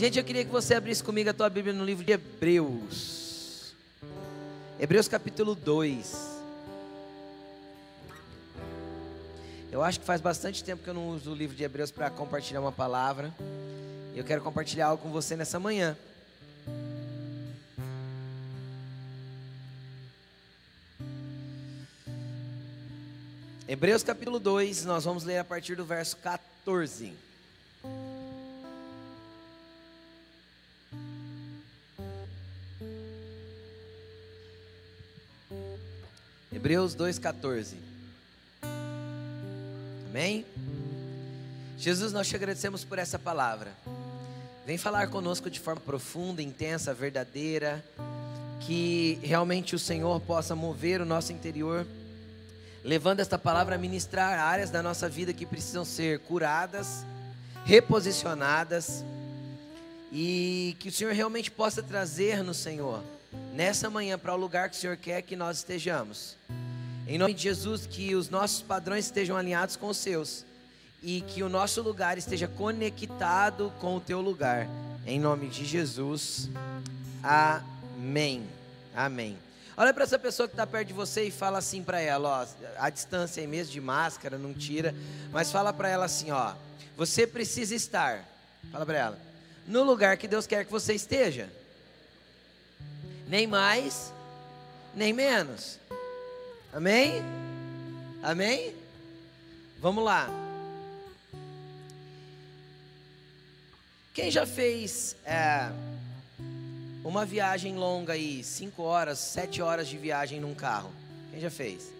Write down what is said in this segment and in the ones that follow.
Gente, eu queria que você abrisse comigo a tua Bíblia no livro de Hebreus. Hebreus capítulo 2. Eu acho que faz bastante tempo que eu não uso o livro de Hebreus para compartilhar uma palavra. E eu quero compartilhar algo com você nessa manhã. Hebreus capítulo 2, nós vamos ler a partir do verso 14. Hebreus 2,14. Amém? Jesus, nós te agradecemos por essa palavra. Vem falar conosco de forma profunda, intensa, verdadeira. Que realmente o Senhor possa mover o nosso interior, levando esta palavra a ministrar áreas da nossa vida que precisam ser curadas, reposicionadas. E que o Senhor realmente possa trazer no Senhor nessa manhã para o lugar que o Senhor quer que nós estejamos. Em nome de Jesus, que os nossos padrões estejam alinhados com os seus e que o nosso lugar esteja conectado com o teu lugar. Em nome de Jesus. Amém. Amém. Olha para essa pessoa que está perto de você e fala assim para ela, ó, a distância aí mesmo de máscara, não tira, mas fala para ela assim, ó, você precisa estar. Fala para ela. No lugar que Deus quer que você esteja nem mais, nem menos. Amém? Amém? Vamos lá. Quem já fez é, uma viagem longa aí, cinco horas, sete horas de viagem num carro? Quem já fez?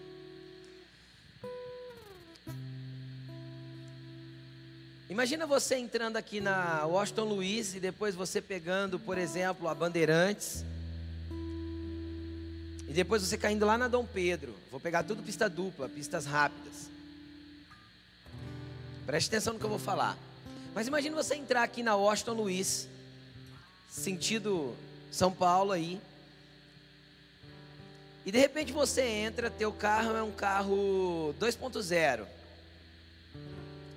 Imagina você entrando aqui na Washington Luiz e depois você pegando, por exemplo, a Bandeirantes e depois você caindo lá na Dom Pedro. Vou pegar tudo pista dupla, pistas rápidas. Preste atenção no que eu vou falar. Mas imagine você entrar aqui na Washington Luiz, sentido São Paulo aí. E de repente você entra, teu carro é um carro 2.0.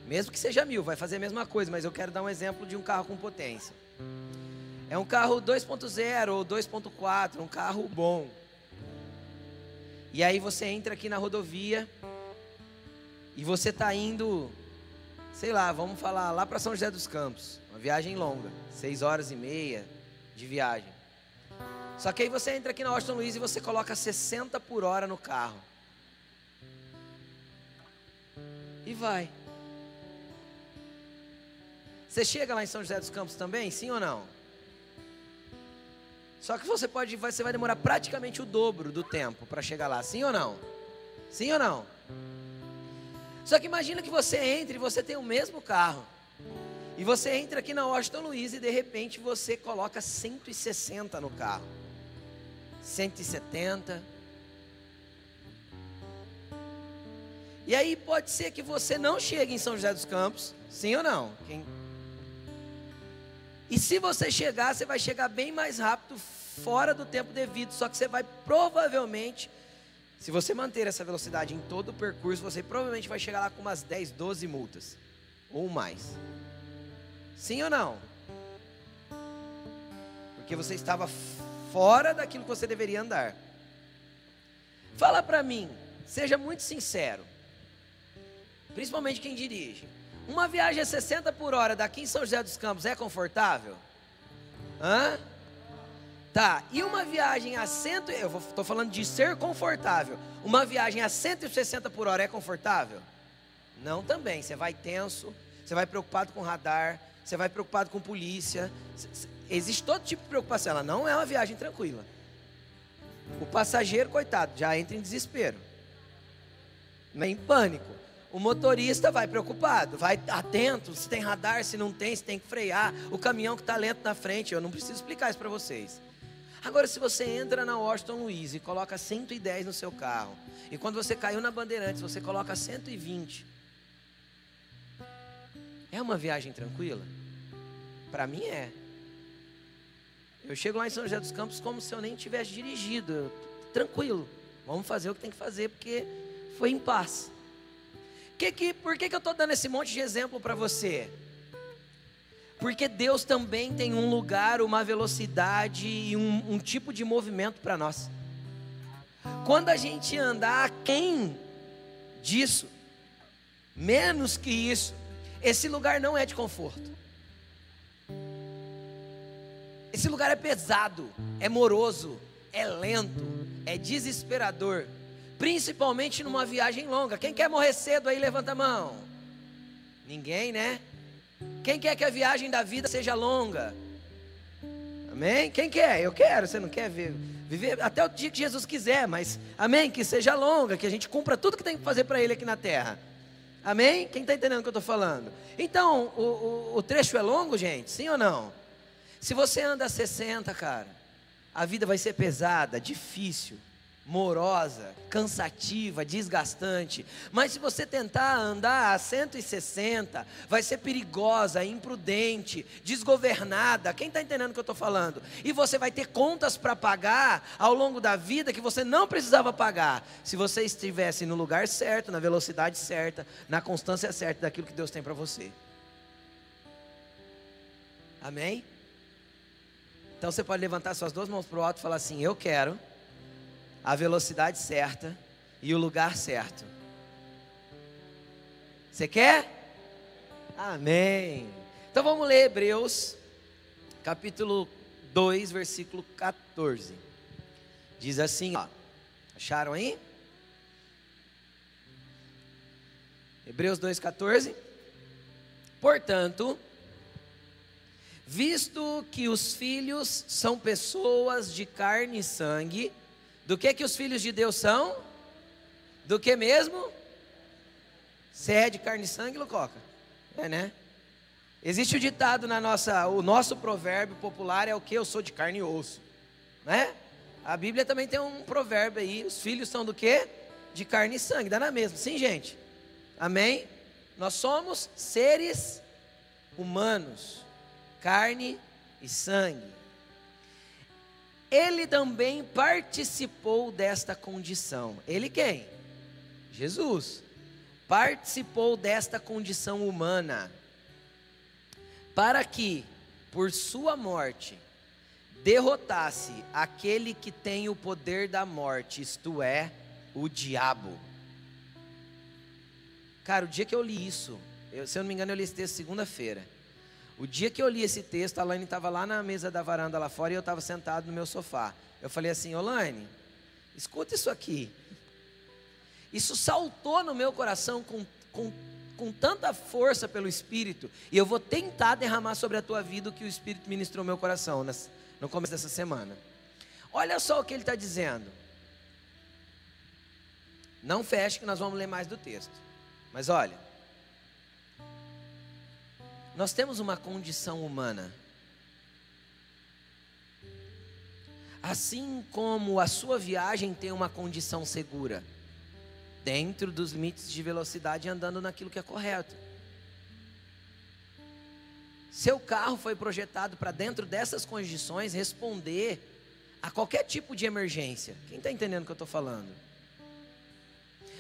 Mesmo que seja mil, vai fazer a mesma coisa, mas eu quero dar um exemplo de um carro com potência. É um carro 2.0 ou 2.4, um carro bom. E aí você entra aqui na rodovia e você está indo, sei lá, vamos falar lá para São José dos Campos, uma viagem longa, seis horas e meia de viagem. Só que aí você entra aqui na Washington Luiz e você coloca 60 por hora no carro. E vai. Você chega lá em São José dos Campos também, sim ou não? Só que você pode, você vai demorar praticamente o dobro do tempo para chegar lá, sim ou não? Sim ou não? Só que imagina que você entre e você tem o mesmo carro. E você entra aqui na Washington Luiz e de repente você coloca 160 no carro. 170. E aí pode ser que você não chegue em São José dos Campos, sim ou não? Quem e se você chegar, você vai chegar bem mais rápido, fora do tempo devido. Só que você vai provavelmente, se você manter essa velocidade em todo o percurso, você provavelmente vai chegar lá com umas 10, 12 multas. Ou mais. Sim ou não? Porque você estava fora daquilo que você deveria andar. Fala para mim, seja muito sincero. Principalmente quem dirige. Uma viagem a 60 por hora daqui em São José dos Campos é confortável? Hã? Tá, e uma viagem a 100, eu estou falando de ser confortável. Uma viagem a 160 por hora é confortável? Não também. Você vai tenso, você vai preocupado com radar, você vai preocupado com polícia. Existe todo tipo de preocupação. Ela não é uma viagem tranquila. O passageiro, coitado, já entra em desespero, em pânico. O motorista vai preocupado, vai atento, se tem radar, se não tem, se tem que frear. O caminhão que está lento na frente, eu não preciso explicar isso para vocês. Agora, se você entra na Washington Luiz e coloca 110 no seu carro, e quando você caiu na Bandeirantes, você coloca 120, é uma viagem tranquila? Para mim é. Eu chego lá em São José dos Campos como se eu nem tivesse dirigido, tranquilo. Vamos fazer o que tem que fazer porque foi em paz. Que que, por que, que eu estou dando esse monte de exemplo para você? Porque Deus também tem um lugar, uma velocidade e um, um tipo de movimento para nós. Quando a gente andar quem disso, menos que isso, esse lugar não é de conforto. Esse lugar é pesado, é moroso, é lento, é desesperador, principalmente numa viagem longa. Quem quer morrer cedo aí, levanta a mão. Ninguém, né? Quem quer que a viagem da vida seja longa? Amém? Quem quer? Eu quero. Você não quer ver, viver até o dia que Jesus quiser, mas amém? Que seja longa, que a gente cumpra tudo que tem que fazer para Ele aqui na terra. Amém? Quem está entendendo o que eu estou falando? Então, o, o, o trecho é longo, gente? Sim ou não? Se você anda a 60, cara, a vida vai ser pesada, difícil morosa, cansativa, desgastante. Mas se você tentar andar a 160, vai ser perigosa, imprudente, desgovernada. Quem está entendendo o que eu estou falando? E você vai ter contas para pagar ao longo da vida que você não precisava pagar, se você estivesse no lugar certo, na velocidade certa, na constância certa daquilo que Deus tem para você. Amém? Então você pode levantar suas duas mãos para o alto e falar assim: Eu quero a velocidade certa e o lugar certo. Você quer? Amém. Então vamos ler Hebreus, capítulo 2, versículo 14. Diz assim, ó. Acharam aí? Hebreus 2,14. Portanto, visto que os filhos são pessoas de carne e sangue, do que que os filhos de Deus são? Do que mesmo? Você é de carne e sangue, Lucoca? É, né? Existe o ditado na nossa, o nosso provérbio popular é o que? Eu sou de carne e osso, né? A Bíblia também tem um provérbio aí, os filhos são do que? De carne e sangue, dá na mesma, sim, gente? Amém? Nós somos seres humanos, carne e sangue ele também participou desta condição. Ele quem? Jesus. Participou desta condição humana, para que, por sua morte, derrotasse aquele que tem o poder da morte, isto é, o diabo. Cara, o dia que eu li isso, eu, se eu não me engano, eu li esse texto segunda-feira. O dia que eu li esse texto, a Laine estava lá na mesa da varanda lá fora e eu estava sentado no meu sofá. Eu falei assim, Laine, escuta isso aqui. Isso saltou no meu coração com, com, com tanta força pelo Espírito. E eu vou tentar derramar sobre a tua vida o que o Espírito ministrou no meu coração no começo dessa semana. Olha só o que ele está dizendo. Não feche que nós vamos ler mais do texto. Mas olha. Nós temos uma condição humana. Assim como a sua viagem tem uma condição segura, dentro dos limites de velocidade, andando naquilo que é correto. Seu carro foi projetado para, dentro dessas condições, responder a qualquer tipo de emergência. Quem está entendendo o que eu estou falando?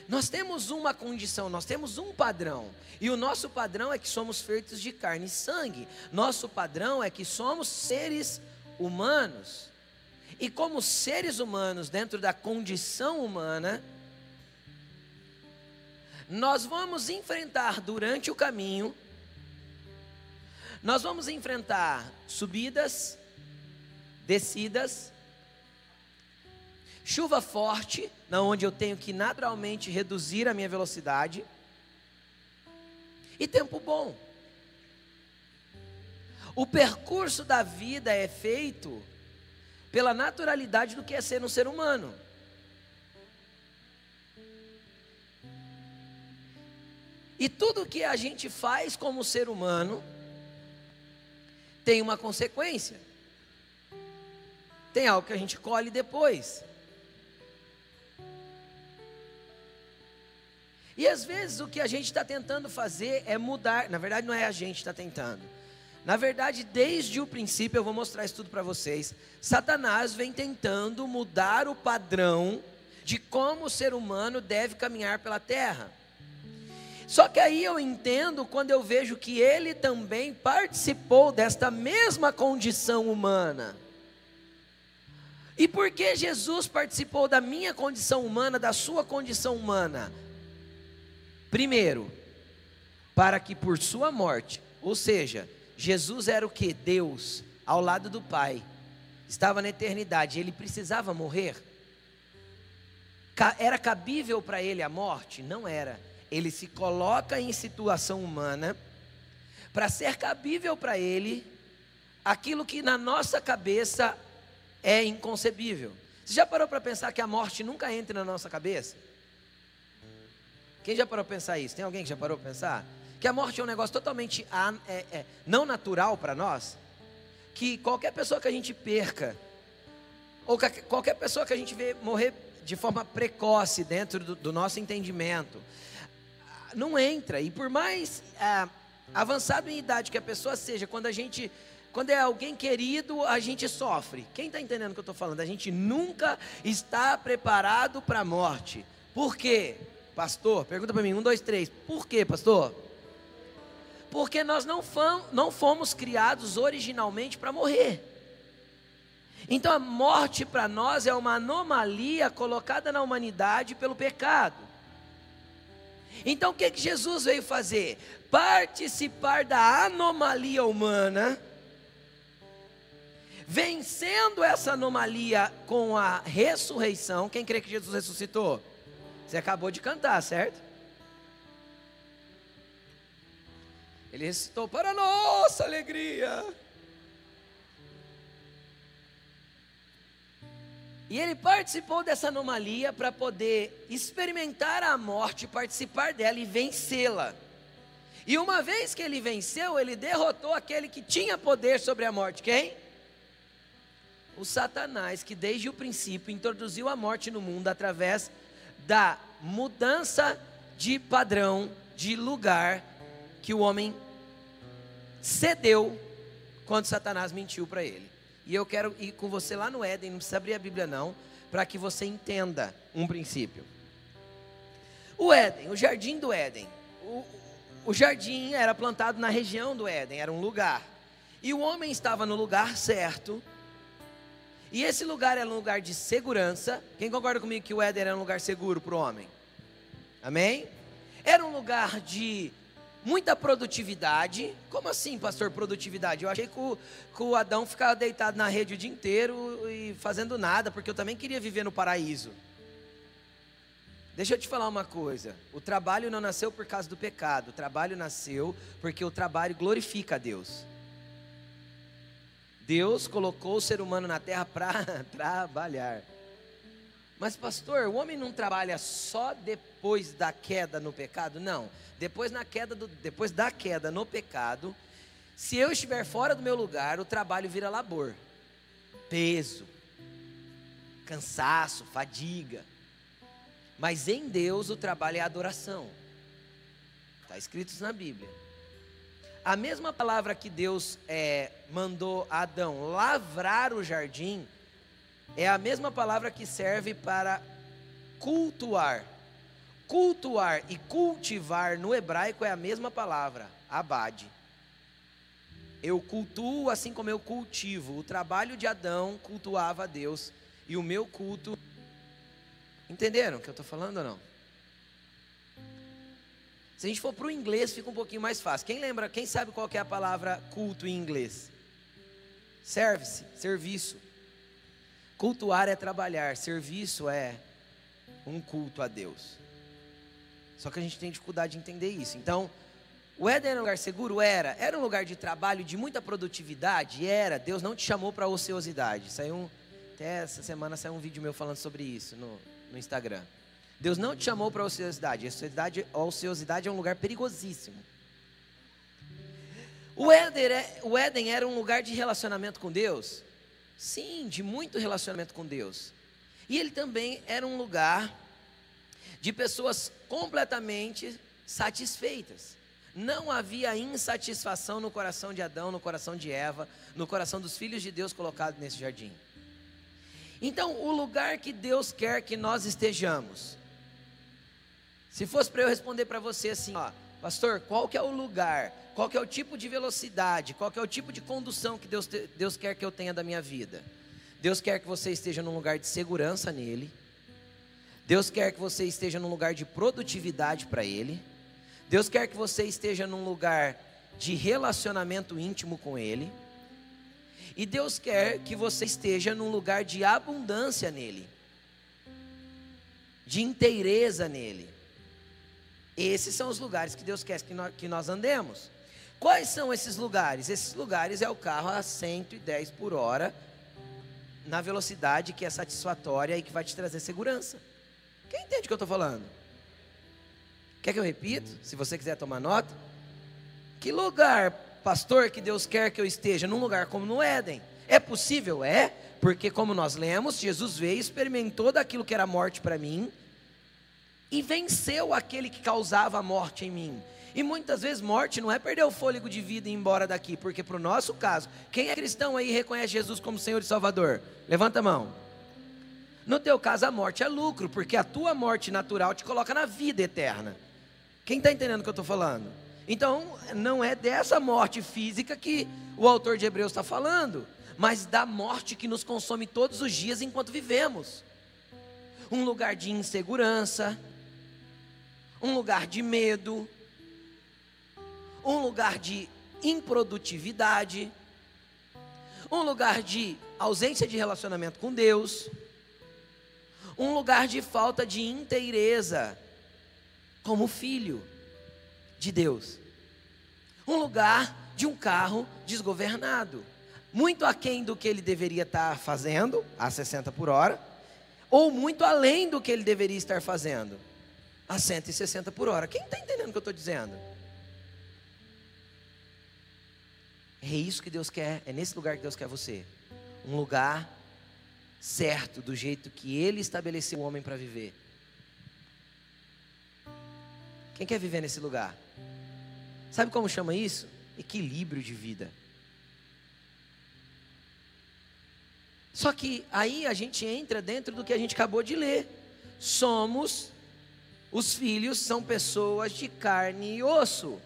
Nós temos uma condição, nós temos um padrão. E o nosso padrão é que somos feitos de carne e sangue. Nosso padrão é que somos seres humanos. E como seres humanos, dentro da condição humana, nós vamos enfrentar durante o caminho, nós vamos enfrentar subidas, descidas, chuva forte, na onde eu tenho que naturalmente reduzir a minha velocidade, e tempo bom. O percurso da vida é feito pela naturalidade do que é ser um ser humano. E tudo que a gente faz como ser humano tem uma consequência. Tem algo que a gente colhe depois. E às vezes o que a gente está tentando fazer é mudar. Na verdade, não é a gente está tentando. Na verdade, desde o princípio, eu vou mostrar isso tudo para vocês. Satanás vem tentando mudar o padrão de como o ser humano deve caminhar pela terra. Só que aí eu entendo quando eu vejo que ele também participou desta mesma condição humana. E por que Jesus participou da minha condição humana, da sua condição humana? Primeiro, para que por sua morte, ou seja, Jesus era o que? Deus, ao lado do Pai, estava na eternidade, ele precisava morrer? Era cabível para ele a morte? Não era. Ele se coloca em situação humana para ser cabível para ele aquilo que na nossa cabeça é inconcebível. Você já parou para pensar que a morte nunca entra na nossa cabeça? Quem já parou para pensar isso? Tem alguém que já parou para pensar? Que a morte é um negócio totalmente é, é, não natural para nós? Que qualquer pessoa que a gente perca, ou qualquer pessoa que a gente vê morrer de forma precoce dentro do, do nosso entendimento, não entra. E por mais é, avançado em idade que a pessoa seja, quando a gente quando é alguém querido, a gente sofre. Quem está entendendo o que eu estou falando? A gente nunca está preparado para a morte. Por quê? Pastor, pergunta para mim, um, dois, três. Por quê, pastor? Porque nós não fomos, não fomos criados originalmente para morrer. Então a morte para nós é uma anomalia colocada na humanidade pelo pecado. Então o que, que Jesus veio fazer? Participar da anomalia humana vencendo essa anomalia com a ressurreição. Quem crê que Jesus ressuscitou? Você acabou de cantar, certo? Ele ressuscitou para nossa alegria. E ele participou dessa anomalia para poder experimentar a morte, participar dela e vencê-la. E uma vez que ele venceu, ele derrotou aquele que tinha poder sobre a morte. Quem? o Satanás, que desde o princípio introduziu a morte no mundo através da mudança de padrão, de lugar que o homem cedeu quando Satanás mentiu para ele. E eu quero ir com você lá no Éden, não precisa abrir a Bíblia não, para que você entenda um princípio. O Éden, o jardim do Éden. O, o jardim era plantado na região do Éden, era um lugar. E o homem estava no lugar certo, e esse lugar era um lugar de segurança. Quem concorda comigo que o Éden era um lugar seguro para o homem? Amém? Era um lugar de muita produtividade. Como assim, pastor, produtividade? Eu achei que o, que o Adão ficava deitado na rede o dia inteiro e fazendo nada, porque eu também queria viver no paraíso. Deixa eu te falar uma coisa: o trabalho não nasceu por causa do pecado, o trabalho nasceu porque o trabalho glorifica a Deus. Deus colocou o ser humano na terra para trabalhar. Mas, pastor, o homem não trabalha só depois da queda no pecado? Não. Depois, na queda do, depois da queda no pecado, se eu estiver fora do meu lugar, o trabalho vira labor, peso, cansaço, fadiga. Mas em Deus o trabalho é adoração. Está escrito isso na Bíblia. A mesma palavra que Deus é, mandou Adão lavrar o jardim, é a mesma palavra que serve para cultuar. Cultuar e cultivar no hebraico é a mesma palavra, abade. Eu cultuo assim como eu cultivo. O trabalho de Adão cultuava a Deus e o meu culto. Entenderam o que eu estou falando ou não? Se a gente for para o inglês, fica um pouquinho mais fácil. Quem lembra, quem sabe qual é a palavra culto em inglês? Service, serviço. Cultuar é trabalhar, serviço é um culto a Deus. Só que a gente tem dificuldade de entender isso. Então, o Éden era um lugar seguro? Era. Era um lugar de trabalho, de muita produtividade? Era. Deus não te chamou para ociosidade. Saiu um, até essa semana saiu um vídeo meu falando sobre isso no, no Instagram. Deus não te chamou para a ociosidade. A ociosidade, é um lugar perigosíssimo. O Éden, é, o Éden era um lugar de relacionamento com Deus? Sim, de muito relacionamento com Deus. E ele também era um lugar de pessoas completamente satisfeitas. Não havia insatisfação no coração de Adão, no coração de Eva, no coração dos filhos de Deus colocados nesse jardim. Então, o lugar que Deus quer que nós estejamos Se fosse para eu responder para você assim, ó, pastor, qual que é o lugar, qual que é o tipo de velocidade, qual que é o tipo de condução que Deus, Deus quer que eu tenha da minha vida? Deus quer que você esteja num lugar de segurança nele. Deus quer que você esteja num lugar de produtividade para ele. Deus quer que você esteja num lugar de relacionamento íntimo com ele. E Deus quer que você esteja num lugar de abundância nele, de inteireza nele. Esses são os lugares que Deus quer que nós, andemos. Quais são esses lugares? Esses lugares é o carro a 110 por hora, na velocidade que é satisfatória e que vai te trazer segurança. Quem entende o que eu estou falando? Quer que eu repito? Se você quiser tomar nota. Que lugar, pastor, que Deus quer que eu esteja? Num lugar como no Éden. É possível? É, porque como nós lemos, Jesus veio, experimentou daquilo que era morte para mim e venceu aquele que causava a morte em mim. E muitas vezes morte não é perder o fôlego de vida e ir embora daqui, porque para o nosso caso, quem é cristão aí reconhece Jesus como Senhor e Salvador? Levanta a mão. No teu caso, a morte é lucro, porque a tua morte natural te coloca na vida eterna. Quem está entendendo o que eu estou falando? Então, não é dessa morte física que o autor de Hebreus está falando, mas da morte que nos consome todos os dias enquanto vivemos. Um lugar de insegurança, um lugar de medo, um lugar de improdutividade, um lugar de ausência de relacionamento com Deus, um lugar de falta de inteireza como filho de Deus, um lugar de um carro desgovernado, muito aquém do que ele deveria estar fazendo, a 60 por hora, ou muito além do que ele deveria estar fazendo a 160 por hora. Quem está entendendo o que eu estou dizendo? É isso que Deus quer, é nesse lugar que Deus quer você. Um lugar certo, do jeito que Ele estabeleceu o homem para viver. Quem quer viver nesse lugar? Sabe como chama isso? Equilíbrio de vida. Só que aí a gente entra dentro do que a gente acabou de ler. Somos os filhos são pessoas de carne e osso.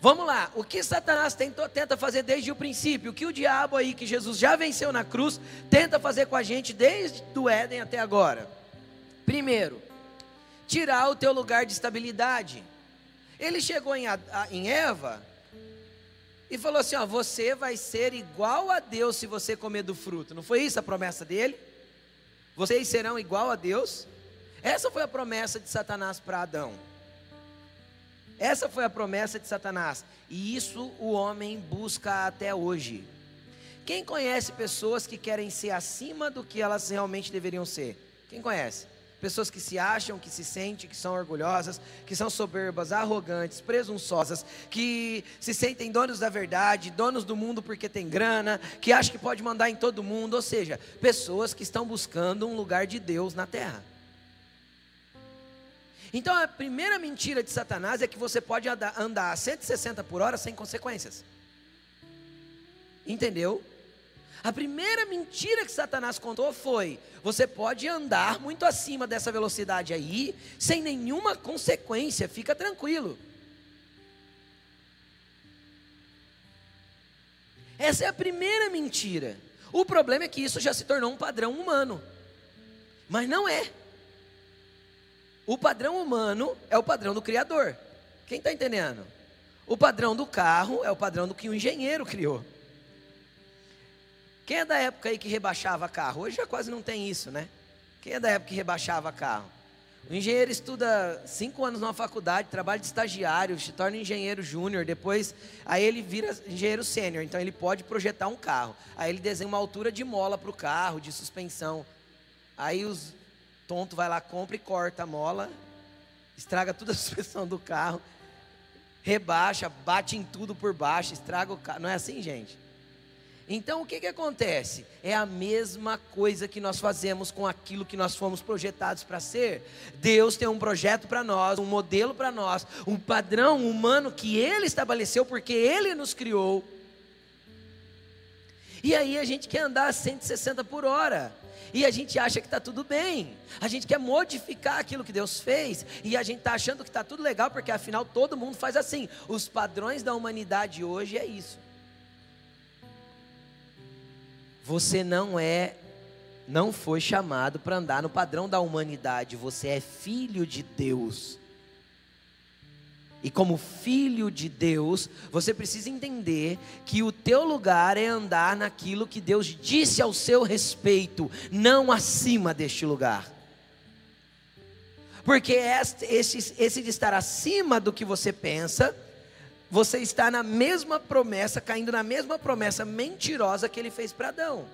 Vamos lá, o que Satanás tentou, tenta fazer desde o princípio, o que o diabo aí, que Jesus já venceu na cruz, tenta fazer com a gente desde o Éden até agora? Primeiro, tirar o teu lugar de estabilidade. Ele chegou em, em Eva e falou assim: ó, você vai ser igual a Deus se você comer do fruto. Não foi isso a promessa dele? Vocês serão igual a Deus? Essa foi a promessa de Satanás para Adão. Essa foi a promessa de Satanás. E isso o homem busca até hoje. Quem conhece pessoas que querem ser acima do que elas realmente deveriam ser? Quem conhece? Pessoas que se acham, que se sentem, que são orgulhosas, que são soberbas, arrogantes, presunçosas, que se sentem donos da verdade, donos do mundo porque tem grana, que acham que pode mandar em todo mundo, ou seja, pessoas que estão buscando um lugar de Deus na terra. Então a primeira mentira de Satanás é que você pode andar a 160 por hora sem consequências. Entendeu? A primeira mentira que Satanás contou foi: você pode andar muito acima dessa velocidade aí, sem nenhuma consequência, fica tranquilo. Essa é a primeira mentira. O problema é que isso já se tornou um padrão humano, mas não é. O padrão humano é o padrão do Criador. Quem está entendendo? O padrão do carro é o padrão do que o engenheiro criou. Quem é da época aí que rebaixava carro? Hoje já quase não tem isso, né? Quem é da época que rebaixava carro? O engenheiro estuda cinco anos numa faculdade, trabalha de estagiário, se torna engenheiro júnior, depois aí ele vira engenheiro sênior, então ele pode projetar um carro. Aí ele desenha uma altura de mola para o carro, de suspensão. Aí os tonto vai lá, compra e corta a mola, estraga toda a suspensão do carro, rebaixa, bate em tudo por baixo, estraga o carro. Não é assim, gente? Então o que, que acontece? É a mesma coisa que nós fazemos com aquilo que nós fomos projetados para ser. Deus tem um projeto para nós, um modelo para nós, um padrão humano que Ele estabeleceu porque Ele nos criou. E aí a gente quer andar a 160 por hora. E a gente acha que está tudo bem. A gente quer modificar aquilo que Deus fez. E a gente está achando que está tudo legal, porque afinal todo mundo faz assim. Os padrões da humanidade hoje é isso. Você não é, não foi chamado para andar no padrão da humanidade. Você é filho de Deus. E como filho de Deus, você precisa entender que o teu lugar é andar naquilo que Deus disse ao seu respeito, não acima deste lugar. Porque este, esse, esse de estar acima do que você pensa, você está na mesma promessa, caindo na mesma promessa mentirosa que ele fez para Adão.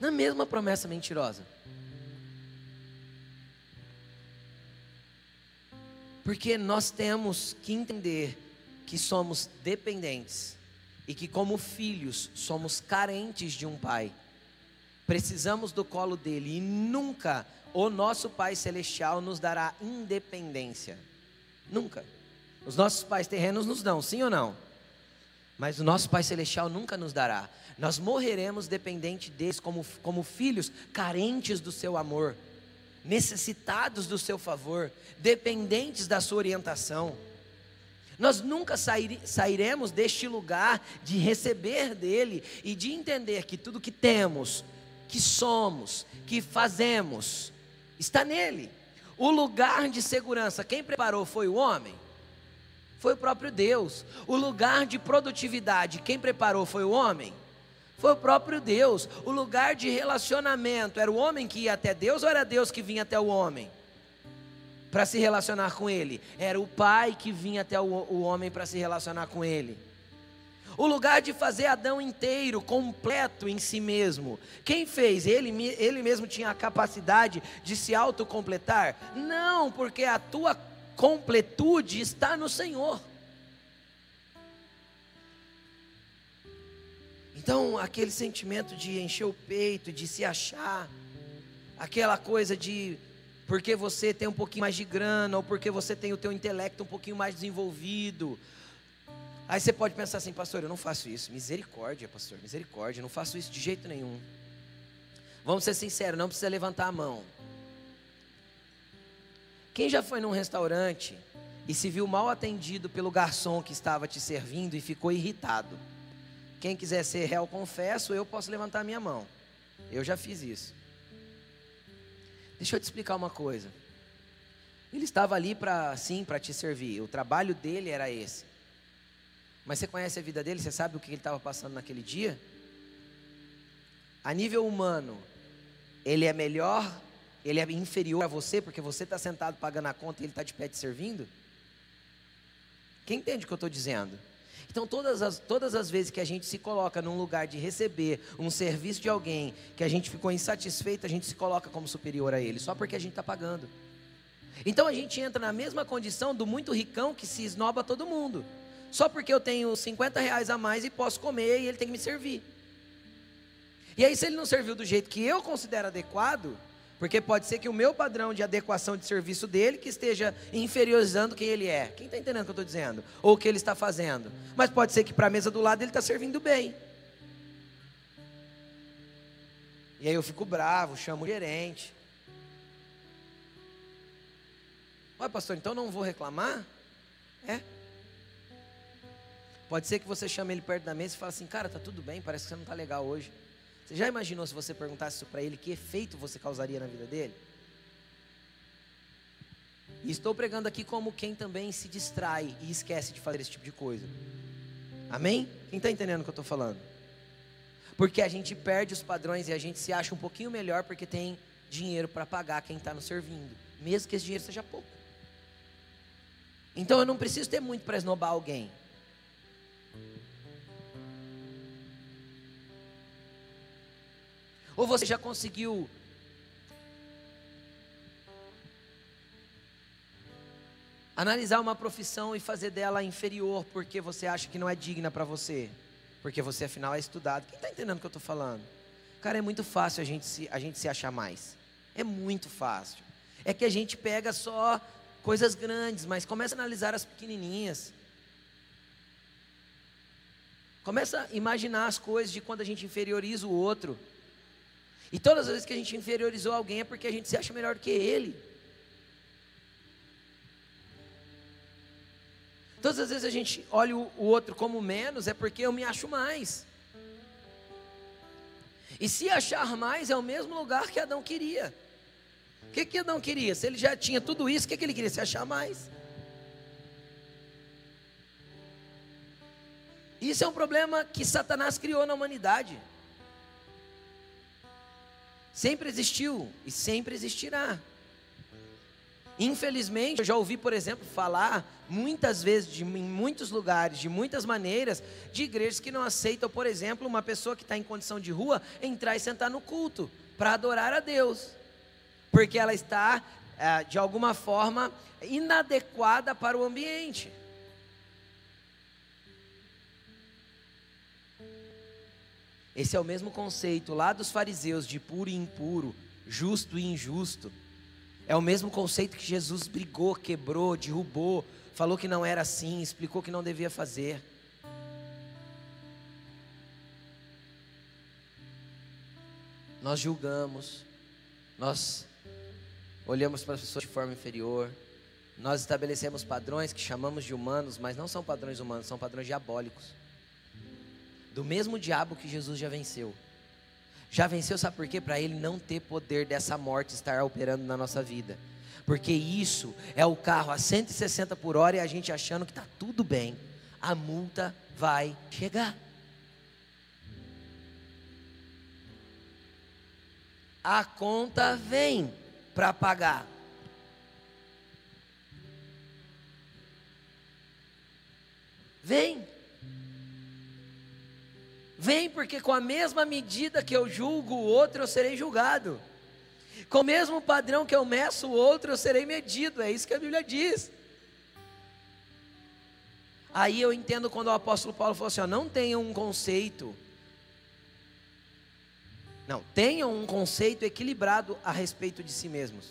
Na mesma promessa mentirosa. Porque nós temos que entender que somos dependentes e que, como filhos, somos carentes de um pai. Precisamos do colo dele e nunca o nosso Pai Celestial nos dará independência. Nunca. Os nossos pais terrenos nos dão, sim ou não? Mas o nosso Pai Celestial nunca nos dará. Nós morreremos dependente deles, como, como filhos carentes do seu amor necessitados do seu favor, dependentes da sua orientação. Nós nunca sair, sairemos deste lugar de receber dele e de entender que tudo que temos, que somos, que fazemos, está nele. O lugar de segurança, quem preparou foi o homem? Foi o próprio Deus. O lugar de produtividade, quem preparou foi o homem? Foi o próprio Deus. O lugar de relacionamento era o homem que ia até Deus ou era Deus que vinha até o homem? Para se relacionar com ele. Era o pai que vinha até o, o homem para se relacionar com ele. O lugar de fazer Adão inteiro, completo em si mesmo. Quem fez? Ele, ele mesmo tinha a capacidade de se autocompletar? Não, porque a tua completude está no Senhor. Então, aquele sentimento de encher o peito, de se achar, aquela coisa de porque você tem um pouquinho mais de grana, ou porque você tem o teu intelecto um pouquinho mais desenvolvido. Aí você pode pensar assim, pastor, eu não faço isso. Misericórdia, pastor, misericórdia, eu não faço isso de jeito nenhum. Vamos ser sinceros, não precisa levantar a mão. Quem já foi num restaurante e se viu mal atendido pelo garçom que estava te servindo e ficou irritado? Quem quiser ser réu, confesso, eu posso levantar a minha mão. Eu já fiz isso. Deixa eu te explicar uma coisa. Ele estava ali para, sim, para te servir. O trabalho dele era esse. Mas você conhece a vida dele? Você sabe o que ele estava passando naquele dia? A nível humano, ele é melhor, ele é inferior a você, porque você está sentado pagando a conta e ele está de pé te servindo? Quem entende o que eu estou dizendo? Então, todas as, todas as vezes que a gente se coloca num lugar de receber um serviço de alguém que a gente ficou insatisfeito, a gente se coloca como superior a ele, só porque a gente está pagando. Então, a gente entra na mesma condição do muito ricão que se esnoba todo mundo. Só porque eu tenho 50 reais a mais e posso comer e ele tem que me servir. E aí, se ele não serviu do jeito que eu considero adequado, porque pode ser que o meu padrão de adequação de serviço dele que esteja inferiorizando quem ele é. Quem está entendendo o que eu estou dizendo? Ou o que ele está fazendo. Mas pode ser que para a mesa do lado ele está servindo bem. E aí eu fico bravo, chamo o gerente. Olha, pastor, então não vou reclamar? É. Pode ser que você chame ele perto da mesa e fale assim, cara, tá tudo bem, parece que você não está legal hoje. Você já imaginou se você perguntasse isso para ele, que efeito você causaria na vida dele? E estou pregando aqui como quem também se distrai e esquece de fazer esse tipo de coisa. Amém? Quem está entendendo o que eu estou falando? Porque a gente perde os padrões e a gente se acha um pouquinho melhor porque tem dinheiro para pagar quem está nos servindo, mesmo que esse dinheiro seja pouco. Então eu não preciso ter muito para esnobar alguém. Ou você já conseguiu analisar uma profissão e fazer dela inferior porque você acha que não é digna para você? Porque você afinal é estudado. Quem está entendendo o que eu estou falando? Cara, é muito fácil a gente, se, a gente se achar mais. É muito fácil. É que a gente pega só coisas grandes, mas começa a analisar as pequenininhas. Começa a imaginar as coisas de quando a gente inferioriza o outro. E todas as vezes que a gente inferiorizou alguém é porque a gente se acha melhor do que ele. Todas as vezes a gente olha o outro como menos é porque eu me acho mais. E se achar mais é o mesmo lugar que Adão queria. O que, que Adão queria? Se ele já tinha tudo isso, o que, que ele queria? Se achar mais. Isso é um problema que Satanás criou na humanidade. Sempre existiu e sempre existirá. Infelizmente, eu já ouvi, por exemplo, falar muitas vezes, de, em muitos lugares, de muitas maneiras, de igrejas que não aceitam, por exemplo, uma pessoa que está em condição de rua entrar e sentar no culto para adorar a Deus, porque ela está, é, de alguma forma, inadequada para o ambiente. Esse é o mesmo conceito lá dos fariseus de puro e impuro, justo e injusto. É o mesmo conceito que Jesus brigou, quebrou, derrubou, falou que não era assim, explicou que não devia fazer. Nós julgamos, nós olhamos para as pessoas de forma inferior, nós estabelecemos padrões que chamamos de humanos, mas não são padrões humanos, são padrões diabólicos do mesmo diabo que Jesus já venceu. Já venceu, sabe por quê? Para ele não ter poder dessa morte estar operando na nossa vida. Porque isso é o carro a 160 por hora e a gente achando que está tudo bem. A multa vai chegar. A conta vem para pagar. Vem. Vem, porque com a mesma medida que eu julgo o outro, eu serei julgado. Com o mesmo padrão que eu meço o outro, eu serei medido. É isso que a Bíblia diz. Aí eu entendo quando o apóstolo Paulo falou assim: ó, não tenham um conceito. Não, tenham um conceito equilibrado a respeito de si mesmos.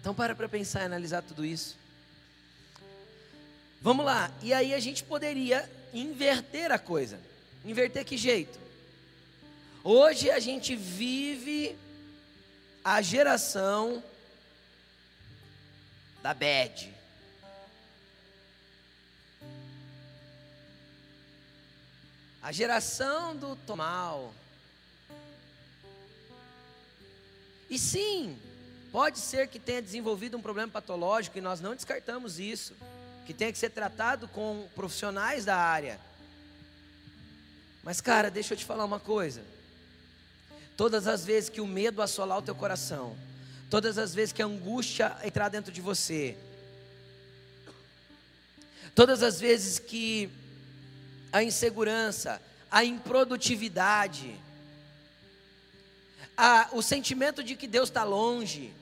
Então para para pensar e analisar tudo isso. Vamos lá, e aí a gente poderia inverter a coisa. Inverter que jeito? Hoje a gente vive a geração da bad. A geração do tomal. E sim, pode ser que tenha desenvolvido um problema patológico e nós não descartamos isso que tem que ser tratado com profissionais da área. Mas, cara, deixa eu te falar uma coisa. Todas as vezes que o medo assolar o teu coração, todas as vezes que a angústia entrar dentro de você, todas as vezes que a insegurança, a improdutividade, a, o sentimento de que Deus está longe,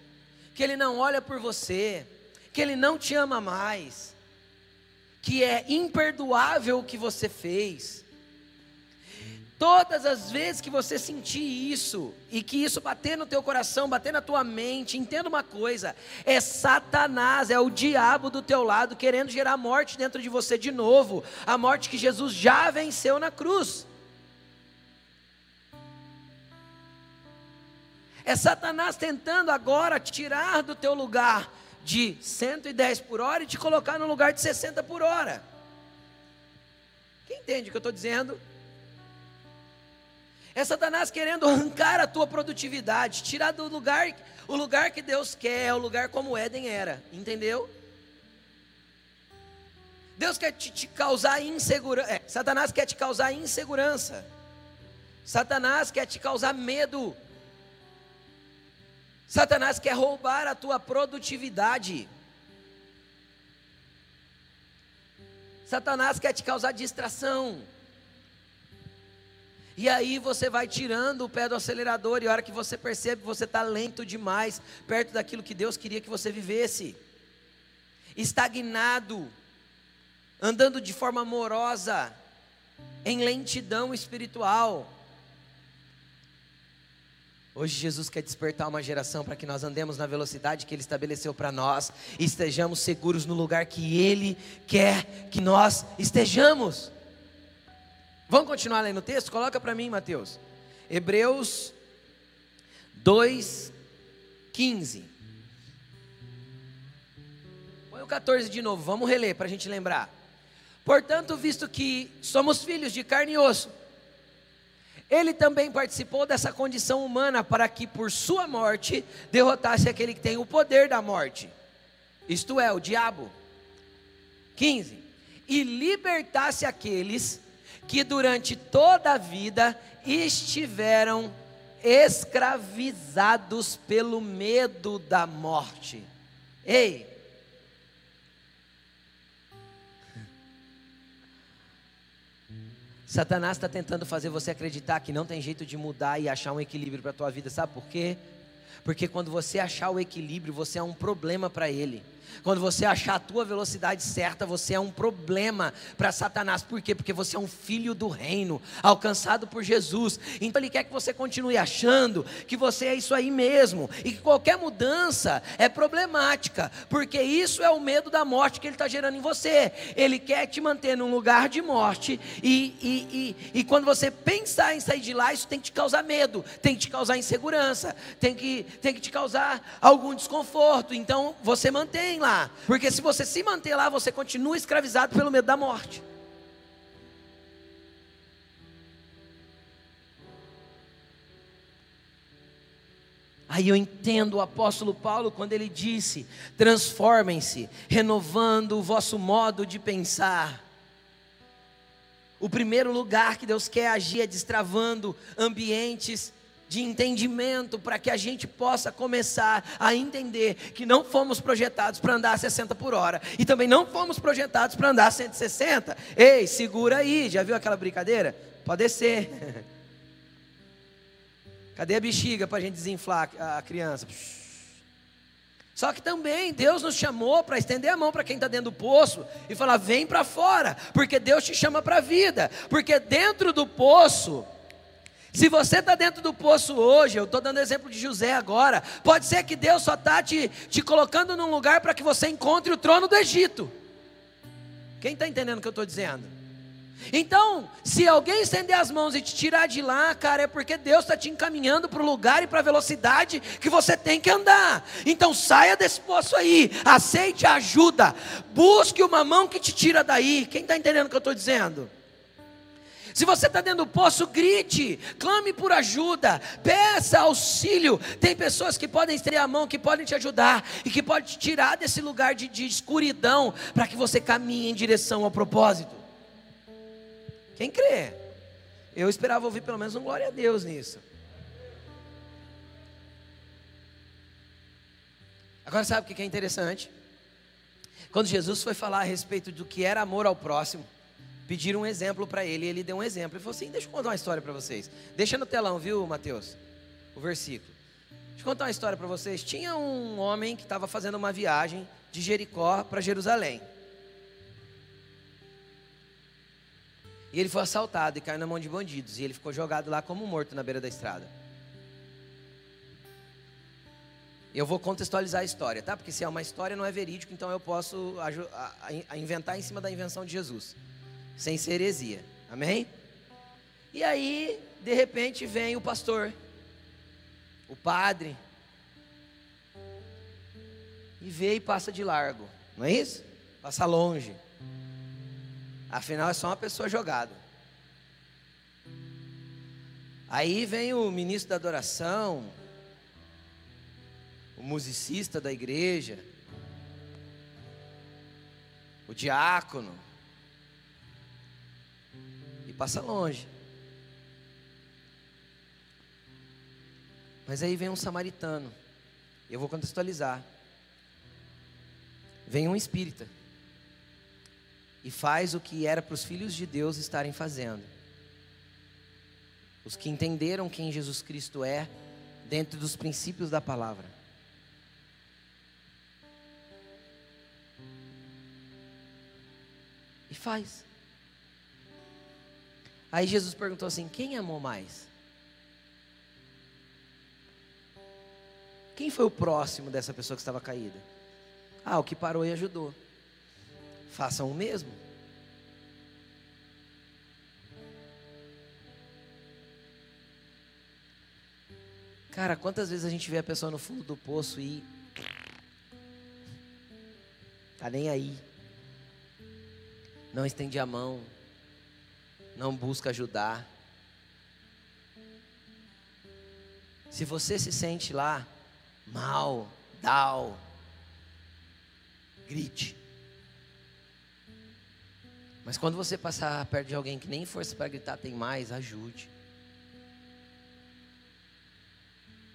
que Ele não olha por você, que Ele não te ama mais, que é imperdoável o que você fez. Todas as vezes que você sentir isso e que isso bater no teu coração, bater na tua mente, entenda uma coisa: é Satanás, é o diabo do teu lado querendo gerar morte dentro de você de novo, a morte que Jesus já venceu na cruz. É Satanás tentando agora tirar do teu lugar de 110 por hora e te colocar no lugar de 60 por hora. Quem entende o que eu estou dizendo? É Satanás querendo arrancar a tua produtividade, tirar do lugar, o lugar que Deus quer, é o lugar como Éden era, entendeu? Deus quer te, te causar insegurança, é, Satanás quer te causar insegurança, Satanás quer te causar medo, Satanás quer roubar a tua produtividade. Satanás quer te causar distração. E aí você vai tirando o pé do acelerador, e a hora que você percebe você está lento demais, perto daquilo que Deus queria que você vivesse, estagnado, andando de forma amorosa, em lentidão espiritual. Hoje Jesus quer despertar uma geração para que nós andemos na velocidade que Ele estabeleceu para nós e estejamos seguros no lugar que Ele quer que nós estejamos. Vamos continuar lendo o texto? Coloca para mim, Mateus. Hebreus 2, 15. Põe o 14 de novo, vamos reler para a gente lembrar. Portanto, visto que somos filhos de carne e osso, ele também participou dessa condição humana para que por sua morte derrotasse aquele que tem o poder da morte, isto é, o diabo. 15. E libertasse aqueles que durante toda a vida estiveram escravizados pelo medo da morte. Ei, Satanás está tentando fazer você acreditar que não tem jeito de mudar e achar um equilíbrio para a tua vida, sabe por quê? Porque quando você achar o equilíbrio, você é um problema para ele. Quando você achar a tua velocidade certa, você é um problema para Satanás. Por quê? Porque você é um filho do reino, alcançado por Jesus. Então ele quer que você continue achando que você é isso aí mesmo e que qualquer mudança é problemática, porque isso é o medo da morte que ele está gerando em você. Ele quer te manter num lugar de morte e, e, e, e quando você pensar em sair de lá, isso tem que te causar medo, tem que te causar insegurança, tem que, tem que te causar algum desconforto. Então você mantém lá, porque se você se manter lá, você continua escravizado pelo medo da morte. Aí eu entendo o apóstolo Paulo quando ele disse: transformem-se, renovando o vosso modo de pensar. O primeiro lugar que Deus quer agir é destravando ambientes de entendimento para que a gente possa começar a entender que não fomos projetados para andar a 60 por hora e também não fomos projetados para andar a 160. Ei, segura aí, já viu aquela brincadeira? Pode ser. Cadê a bexiga para a gente desinflar a criança? Só que também Deus nos chamou para estender a mão para quem está dentro do poço e falar: vem para fora, porque Deus te chama para a vida, porque dentro do poço se você está dentro do poço hoje, eu estou dando exemplo de José agora, pode ser que Deus só está te, te colocando num lugar para que você encontre o trono do Egito. Quem está entendendo o que eu estou dizendo? Então, se alguém estender as mãos e te tirar de lá, cara, é porque Deus está te encaminhando para o lugar e para a velocidade que você tem que andar. Então saia desse poço aí, aceite a ajuda, busque uma mão que te tira daí. Quem está entendendo o que eu estou dizendo? Se você está dentro do poço, grite, clame por ajuda, peça auxílio. Tem pessoas que podem estender a mão, que podem te ajudar e que podem te tirar desse lugar de, de escuridão para que você caminhe em direção ao propósito. Quem crê? Eu esperava ouvir pelo menos um glória a Deus nisso. Agora sabe o que é interessante? Quando Jesus foi falar a respeito do que era amor ao próximo, pediram um exemplo para ele, e ele deu um exemplo. Ele falou assim: Deixa eu contar uma história para vocês. Deixa no telão, viu, Mateus? O versículo. Deixa eu contar uma história para vocês. Tinha um homem que estava fazendo uma viagem de Jericó para Jerusalém. E ele foi assaltado e caiu na mão de bandidos. E ele ficou jogado lá como morto na beira da estrada. Eu vou contextualizar a história, tá? Porque se é uma história não é verídico, então eu posso inventar em cima da invenção de Jesus sem ser heresia. Amém? E aí, de repente, vem o pastor, o padre, e vê e passa de largo, não é isso? Passa longe. Afinal, é só uma pessoa jogada. Aí vem o ministro da adoração, o musicista da igreja, o diácono, passa longe. Mas aí vem um samaritano. Eu vou contextualizar. Vem um espírita. E faz o que era para os filhos de Deus estarem fazendo. Os que entenderam quem Jesus Cristo é, dentro dos princípios da palavra. E faz. Aí Jesus perguntou assim: quem amou mais? Quem foi o próximo dessa pessoa que estava caída? Ah, o que parou e ajudou. Façam o mesmo. Cara, quantas vezes a gente vê a pessoa no fundo do poço e. Tá nem aí. Não estende a mão. Não busca ajudar. Se você se sente lá mal, down, grite. Mas quando você passar perto de alguém que nem força para gritar tem mais, ajude.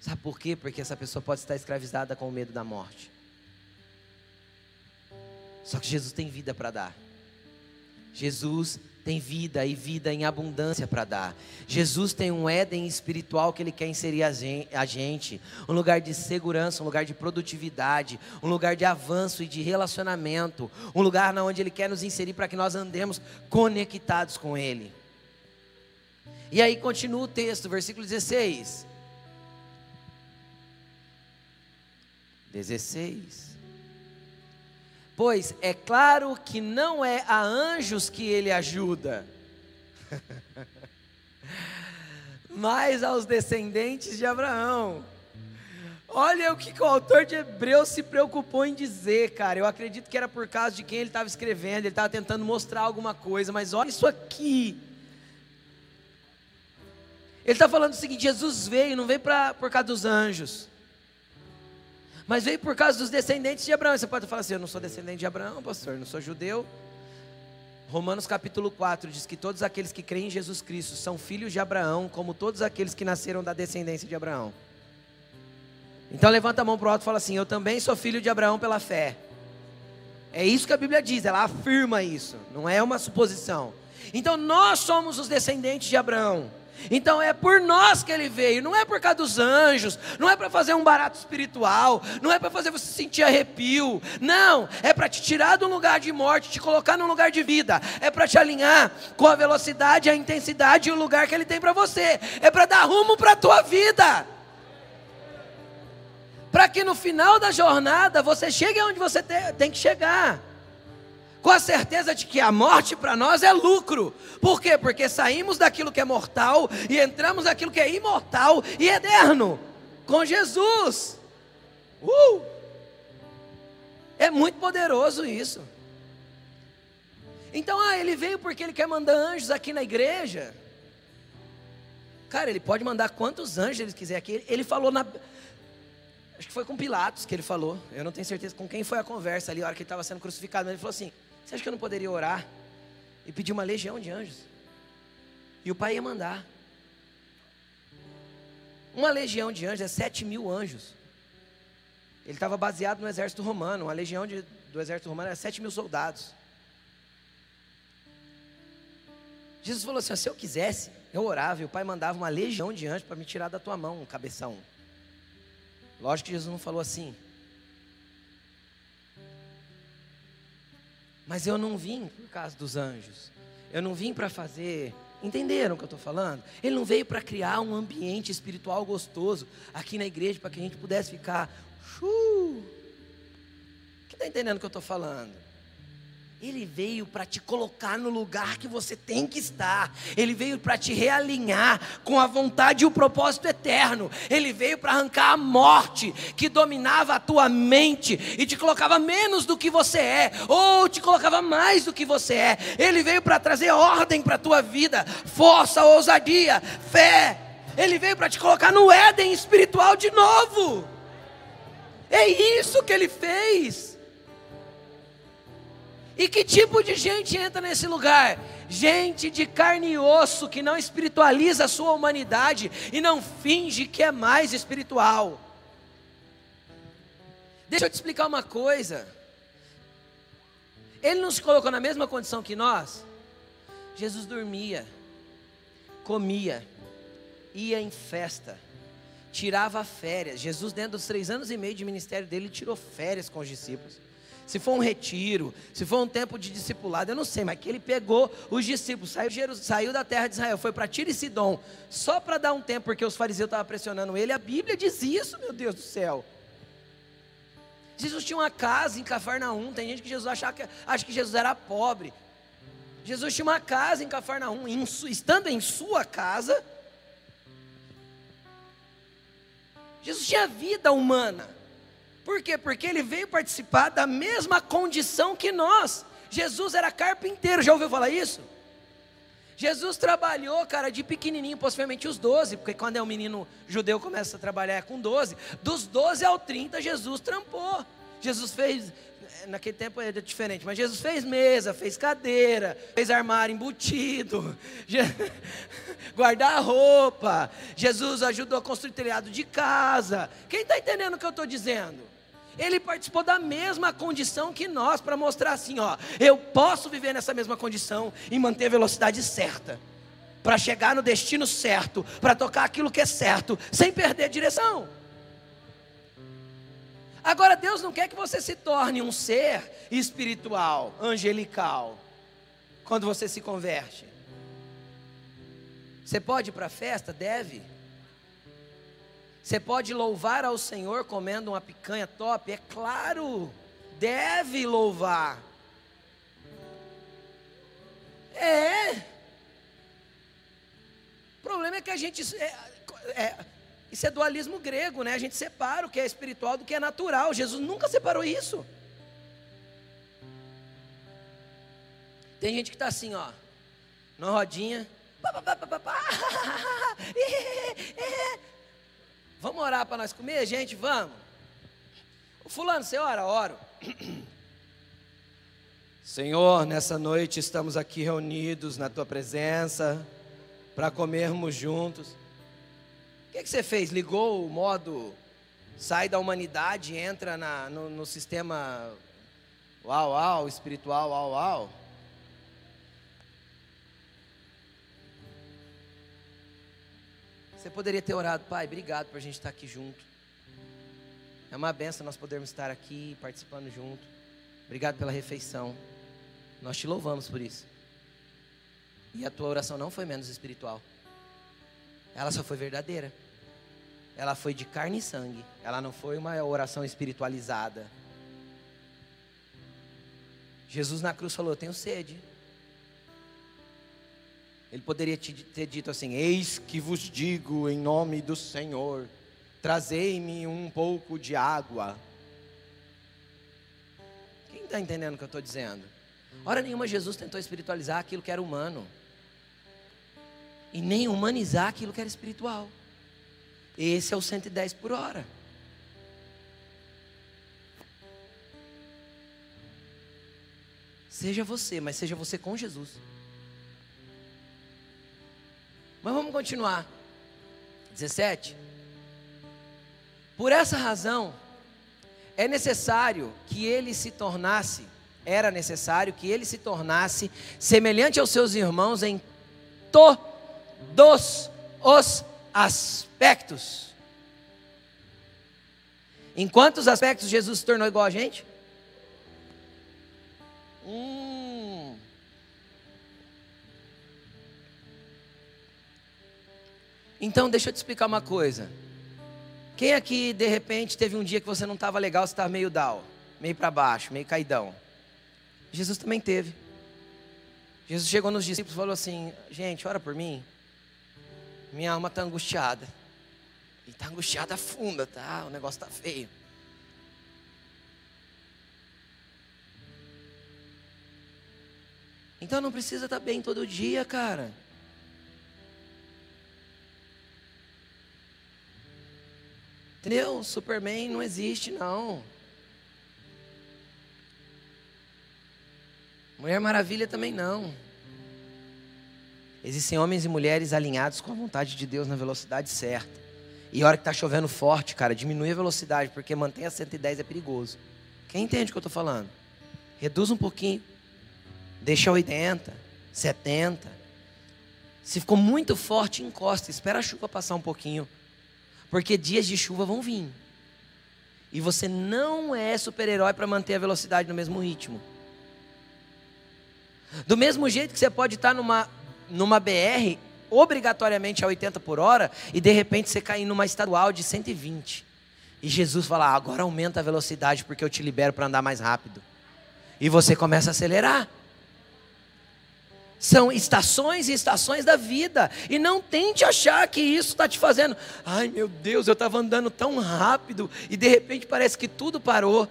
Sabe por quê? Porque essa pessoa pode estar escravizada com o medo da morte. Só que Jesus tem vida para dar. Jesus tem vida e vida em abundância para dar. Jesus tem um Éden espiritual que Ele quer inserir a gente, um lugar de segurança, um lugar de produtividade, um lugar de avanço e de relacionamento, um lugar na onde Ele quer nos inserir para que nós andemos conectados com Ele. E aí continua o texto, versículo 16. 16. Pois é claro que não é a anjos que ele ajuda, mas aos descendentes de Abraão. Olha o que o autor de Hebreus se preocupou em dizer, cara. Eu acredito que era por causa de quem ele estava escrevendo, ele estava tentando mostrar alguma coisa, mas olha isso aqui. Ele está falando o seguinte: Jesus veio, não veio pra, por causa dos anjos mas veio por causa dos descendentes de Abraão. Você pode falar assim: eu não sou descendente de Abraão, pastor, eu não sou judeu. Romanos capítulo 4 diz que todos aqueles que creem em Jesus Cristo são filhos de Abraão, como todos aqueles que nasceram da descendência de Abraão. Então levanta a mão para o alto e fala assim: Eu também sou filho de Abraão pela fé. É isso que a Bíblia diz, ela afirma isso, não é uma suposição. Então nós somos os descendentes de Abraão. Então é por nós que ele veio, não é por causa dos anjos, não é para fazer um barato espiritual, não é para fazer você sentir arrepio, não, é para te tirar um lugar de morte, te colocar num lugar de vida, é para te alinhar com a velocidade, a intensidade e o lugar que ele tem para você, é para dar rumo para a tua vida. Para que no final da jornada você chegue onde você tem que chegar com a certeza de que a morte para nós é lucro. Por quê? Porque saímos daquilo que é mortal e entramos naquilo que é imortal e eterno com Jesus. Uh! É muito poderoso isso. Então, ah, ele veio porque ele quer mandar anjos aqui na igreja. Cara, ele pode mandar quantos anjos ele quiser aqui. Ele falou na. Acho que foi com Pilatos que ele falou. Eu não tenho certeza com quem foi a conversa ali, a hora que ele estava sendo crucificado. Mas ele falou assim: você acha que eu não poderia orar e pedir uma legião de anjos? E o pai ia mandar. Uma legião de anjos é sete mil anjos. Ele estava baseado no exército romano. Uma legião de, do exército romano era sete mil soldados. Jesus falou assim: se eu quisesse, eu orava e o pai mandava uma legião de anjos para me tirar da tua mão, um cabeção. Lógico que Jesus não falou assim. Mas eu não vim por causa dos anjos. Eu não vim para fazer. Entenderam o que eu estou falando? Ele não veio para criar um ambiente espiritual gostoso aqui na igreja para que a gente pudesse ficar. Uh, que está entendendo o que eu estou falando? Ele veio para te colocar no lugar que você tem que estar. Ele veio para te realinhar com a vontade e o propósito eterno. Ele veio para arrancar a morte que dominava a tua mente e te colocava menos do que você é, ou te colocava mais do que você é. Ele veio para trazer ordem para a tua vida, força, ousadia, fé. Ele veio para te colocar no Éden espiritual de novo. É isso que ele fez. E que tipo de gente entra nesse lugar? Gente de carne e osso que não espiritualiza a sua humanidade e não finge que é mais espiritual. Deixa eu te explicar uma coisa. Ele não se colocou na mesma condição que nós. Jesus dormia, comia, ia em festa, tirava férias. Jesus, dentro dos três anos e meio de ministério dele, tirou férias com os discípulos. Se for um retiro, se for um tempo de discipulado, eu não sei, mas que ele pegou os discípulos, saiu, saiu da terra de Israel, foi para Tiro e Sidom, só para dar um tempo, porque os fariseus estavam pressionando ele. A Bíblia diz isso, meu Deus do céu. Jesus tinha uma casa em Cafarnaum. Tem gente que Jesus acha que, acha que Jesus era pobre. Jesus tinha uma casa em Cafarnaum. Em, estando em sua casa, Jesus tinha vida humana. Por quê? Porque ele veio participar da mesma condição que nós. Jesus era carpinteiro, já ouviu falar isso? Jesus trabalhou, cara, de pequenininho, possivelmente os 12, porque quando é um menino judeu começa a trabalhar é com 12. Dos 12 ao 30, Jesus trampou. Jesus fez, naquele tempo era diferente, mas Jesus fez mesa, fez cadeira, fez armário embutido, guardar roupa. Jesus ajudou a construir telhado de casa. Quem está entendendo o que eu estou dizendo? Ele participou da mesma condição que nós, para mostrar assim: ó, eu posso viver nessa mesma condição e manter a velocidade certa, para chegar no destino certo, para tocar aquilo que é certo, sem perder a direção. Agora, Deus não quer que você se torne um ser espiritual, angelical, quando você se converte. Você pode ir para a festa? Deve. Você pode louvar ao Senhor comendo uma picanha top? É claro, deve louvar. É. O problema é que a gente. É, é, isso é dualismo grego, né? A gente separa o que é espiritual do que é natural. Jesus nunca separou isso. Tem gente que está assim, ó, na rodinha. Vamos orar para nós comer, gente? Vamos. O fulano, você ora? Oro. Senhor, nessa noite estamos aqui reunidos na tua presença para comermos juntos. O que, que você fez? Ligou o modo sai da humanidade entra na, no, no sistema uau, uau, espiritual, uau, uau? Você poderia ter orado, Pai, obrigado por a gente estar aqui junto. É uma benção nós podermos estar aqui participando junto. Obrigado pela refeição. Nós te louvamos por isso. E a tua oração não foi menos espiritual. Ela só foi verdadeira. Ela foi de carne e sangue. Ela não foi uma oração espiritualizada. Jesus na cruz falou: Tenho sede. Ele poderia ter dito assim: Eis que vos digo em nome do Senhor, trazei-me um pouco de água. Quem está entendendo o que eu estou dizendo? Hora nenhuma Jesus tentou espiritualizar aquilo que era humano, e nem humanizar aquilo que era espiritual. Esse é o 110 por hora. Seja você, mas seja você com Jesus. Mas vamos continuar. 17. Por essa razão, é necessário que ele se tornasse, era necessário que ele se tornasse semelhante aos seus irmãos em todos os aspectos. Em quantos aspectos Jesus se tornou igual a gente? Hum. Então, deixa eu te explicar uma coisa. Quem aqui, de repente, teve um dia que você não estava legal, você estava meio down, meio para baixo, meio caidão? Jesus também teve. Jesus chegou nos discípulos e falou assim: Gente, ora por mim. Minha alma está angustiada. E está angustiada funda, tá? O negócio está feio. Então não precisa estar tá bem todo dia, cara. Entendeu? Superman não existe, não. Mulher Maravilha também não. Existem homens e mulheres alinhados com a vontade de Deus na velocidade certa. E a hora que está chovendo forte, cara, diminui a velocidade, porque manter a 110 é perigoso. Quem entende o que eu estou falando? Reduz um pouquinho. Deixa 80, 70. Se ficou muito forte, encosta. Espera a chuva passar um pouquinho. Porque dias de chuva vão vir. E você não é super-herói para manter a velocidade no mesmo ritmo. Do mesmo jeito que você pode estar numa, numa BR obrigatoriamente a 80 por hora e de repente você cair numa estadual de 120. E Jesus fala: ah, agora aumenta a velocidade porque eu te libero para andar mais rápido. E você começa a acelerar. São estações e estações da vida. E não tente achar que isso está te fazendo. Ai meu Deus, eu estava andando tão rápido e de repente parece que tudo parou.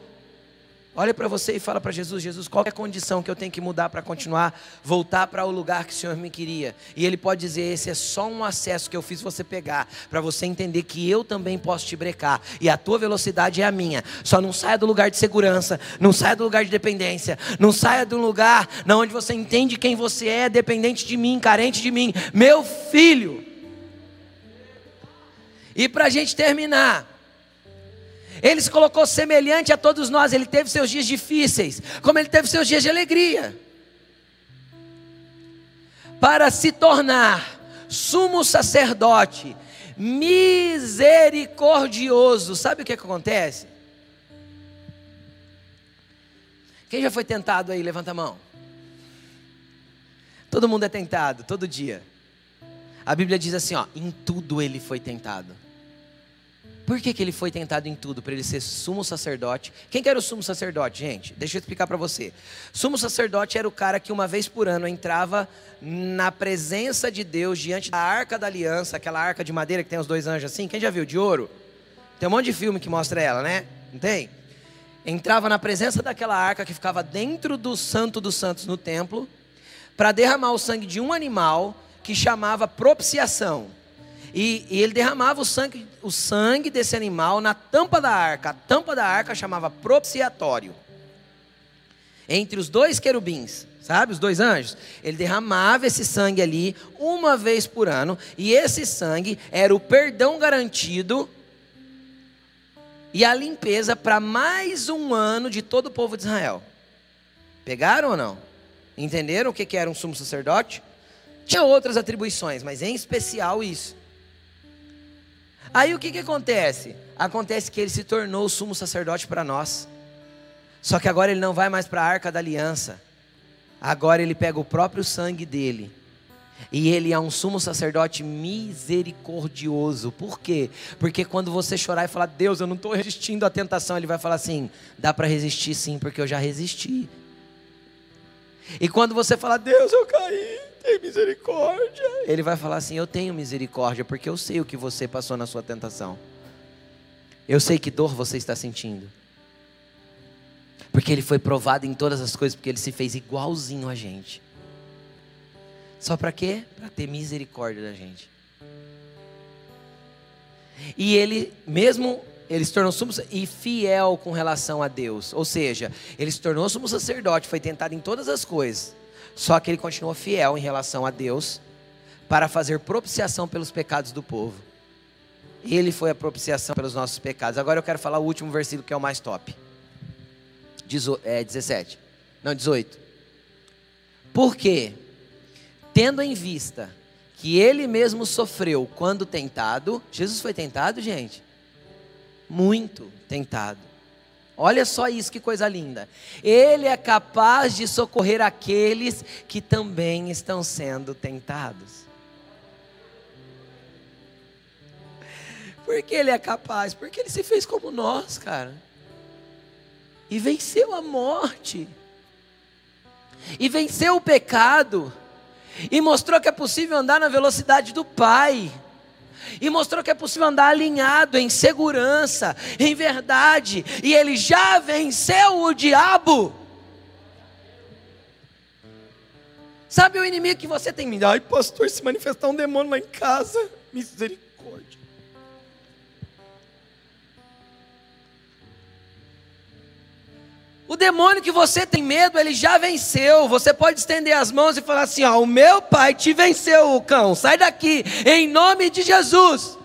Olha para você e fala para Jesus: Jesus, qual é a condição que eu tenho que mudar para continuar, voltar para o lugar que o Senhor me queria? E Ele pode dizer: esse é só um acesso que eu fiz você pegar, para você entender que eu também posso te brecar, e a tua velocidade é a minha. Só não saia do lugar de segurança, não saia do lugar de dependência, não saia do lugar na onde você entende quem você é, dependente de mim, carente de mim, meu filho. E para a gente terminar, ele se colocou semelhante a todos nós. Ele teve seus dias difíceis, como ele teve seus dias de alegria. Para se tornar sumo sacerdote, misericordioso. Sabe o que, que acontece? Quem já foi tentado aí? Levanta a mão. Todo mundo é tentado, todo dia. A Bíblia diz assim: ó, em tudo ele foi tentado. Por que, que ele foi tentado em tudo? Para ele ser sumo sacerdote. Quem que era o sumo sacerdote, gente? Deixa eu explicar para você. Sumo sacerdote era o cara que uma vez por ano entrava na presença de Deus diante da arca da aliança, aquela arca de madeira que tem os dois anjos assim. Quem já viu? De ouro? Tem um monte de filme que mostra ela, né? Não tem? Entrava na presença daquela arca que ficava dentro do santo dos santos no templo, para derramar o sangue de um animal que chamava propiciação. E, e, ele derramava o sangue, o sangue desse animal na tampa da arca. A tampa da arca chamava propiciatório. Entre os dois querubins, sabe, os dois anjos, ele derramava esse sangue ali uma vez por ano, e esse sangue era o perdão garantido e a limpeza para mais um ano de todo o povo de Israel. Pegaram ou não? Entenderam o que era um sumo sacerdote? Tinha outras atribuições, mas em especial isso. Aí o que, que acontece? Acontece que ele se tornou o sumo sacerdote para nós. Só que agora ele não vai mais para a arca da aliança. Agora ele pega o próprio sangue dele. E ele é um sumo sacerdote misericordioso. Por quê? Porque quando você chorar e falar, Deus, eu não estou resistindo à tentação, ele vai falar assim: dá para resistir sim, porque eu já resisti. E quando você falar, Deus, eu caí, tem misericórdia. Ele vai falar assim: Eu tenho misericórdia, porque eu sei o que você passou na sua tentação. Eu sei que dor você está sentindo. Porque ele foi provado em todas as coisas, porque ele se fez igualzinho a gente. Só para quê? Para ter misericórdia da gente. E ele, mesmo ele se tornou sumo e fiel com relação a Deus. Ou seja, ele se tornou sumo sacerdote, foi tentado em todas as coisas. Só que ele continuou fiel em relação a Deus para fazer propiciação pelos pecados do povo. Ele foi a propiciação pelos nossos pecados. Agora eu quero falar o último versículo que é o mais top. é, 17. Não, 18. Porque, tendo em vista que ele mesmo sofreu quando tentado, Jesus foi tentado, gente? Muito tentado Olha só isso, que coisa linda. Ele é capaz de socorrer aqueles que também estão sendo tentados. Por que ele é capaz? Porque ele se fez como nós, cara. E venceu a morte. E venceu o pecado. E mostrou que é possível andar na velocidade do Pai e mostrou que é possível andar alinhado em segurança, em verdade, e ele já venceu o diabo. Sabe o inimigo que você tem? Ai, pastor, se manifestar um demônio lá em casa, misericórdia. O demônio que você tem medo, ele já venceu. Você pode estender as mãos e falar assim: ó, o meu pai te venceu, cão. Sai daqui, em nome de Jesus.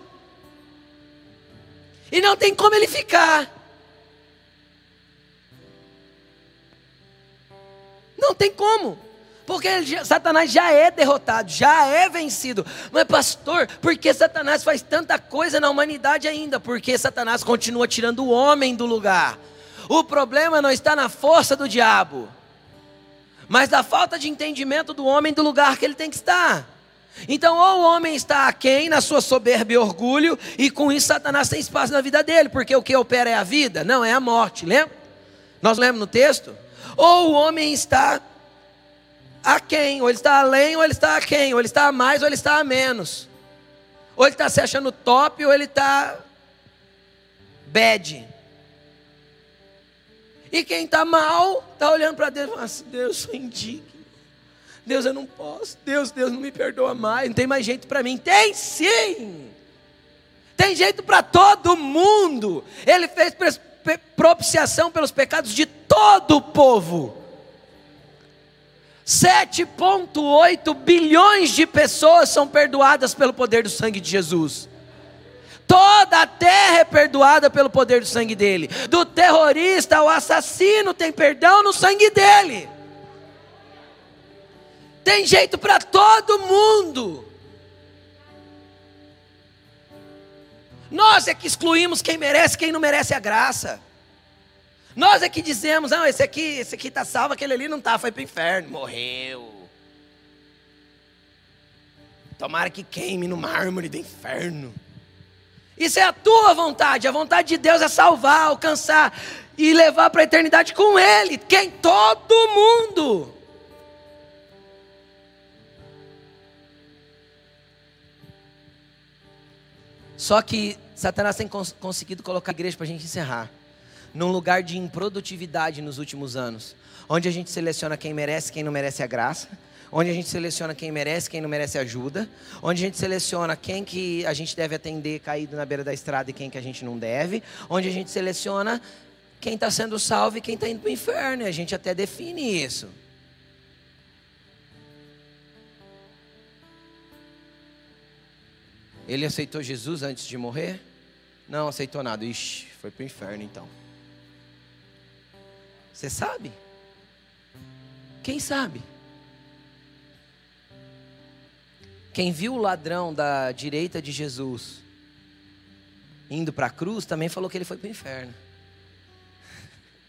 E não tem como ele ficar. Não tem como. Porque Satanás já é derrotado, já é vencido. Mas, pastor, por que Satanás faz tanta coisa na humanidade ainda? Porque Satanás continua tirando o homem do lugar. O problema não está na força do diabo, mas na falta de entendimento do homem do lugar que ele tem que estar. Então, ou o homem está aquém na sua soberba e orgulho, e com isso Satanás tem espaço na vida dele, porque o que opera é a vida? Não, é a morte, lembra? Nós lemos no texto? Ou o homem está a quem? Ou ele está além, ou ele está a quem? Ou ele está a mais, ou ele está a menos. Ou ele está se achando top, ou ele está bad. E quem está mal, está olhando para Deus e assim, Deus, sou indigno. Deus, eu não posso. Deus, Deus, não me perdoa mais. Não tem mais jeito para mim. Tem sim. Tem jeito para todo mundo. Ele fez propiciação pelos pecados de todo o povo. 7,8 bilhões de pessoas são perdoadas pelo poder do sangue de Jesus. Toda a terra é perdoada pelo poder do sangue dele. Do terrorista ao assassino tem perdão no sangue dele. Tem jeito para todo mundo. Nós é que excluímos quem merece, quem não merece a graça. Nós é que dizemos, não, esse aqui, esse aqui está salvo, aquele ali não está, foi para o inferno, morreu. Tomara que queime no mármore do inferno. Isso é a tua vontade, a vontade de Deus é salvar, alcançar e levar para a eternidade com Ele. Quem? Todo mundo. Só que Satanás tem cons conseguido colocar a igreja para a gente encerrar num lugar de improdutividade nos últimos anos, onde a gente seleciona quem merece, quem não merece a graça, onde a gente seleciona quem merece, quem não merece ajuda, onde a gente seleciona quem que a gente deve atender caído na beira da estrada e quem que a gente não deve, onde a gente seleciona quem está sendo salvo e quem está indo para o inferno, a gente até define isso. Ele aceitou Jesus antes de morrer? Não aceitou nada. Ixi, foi para o inferno então. Você sabe? Quem sabe? Quem viu o ladrão da direita de Jesus indo para a cruz também falou que ele foi para o inferno.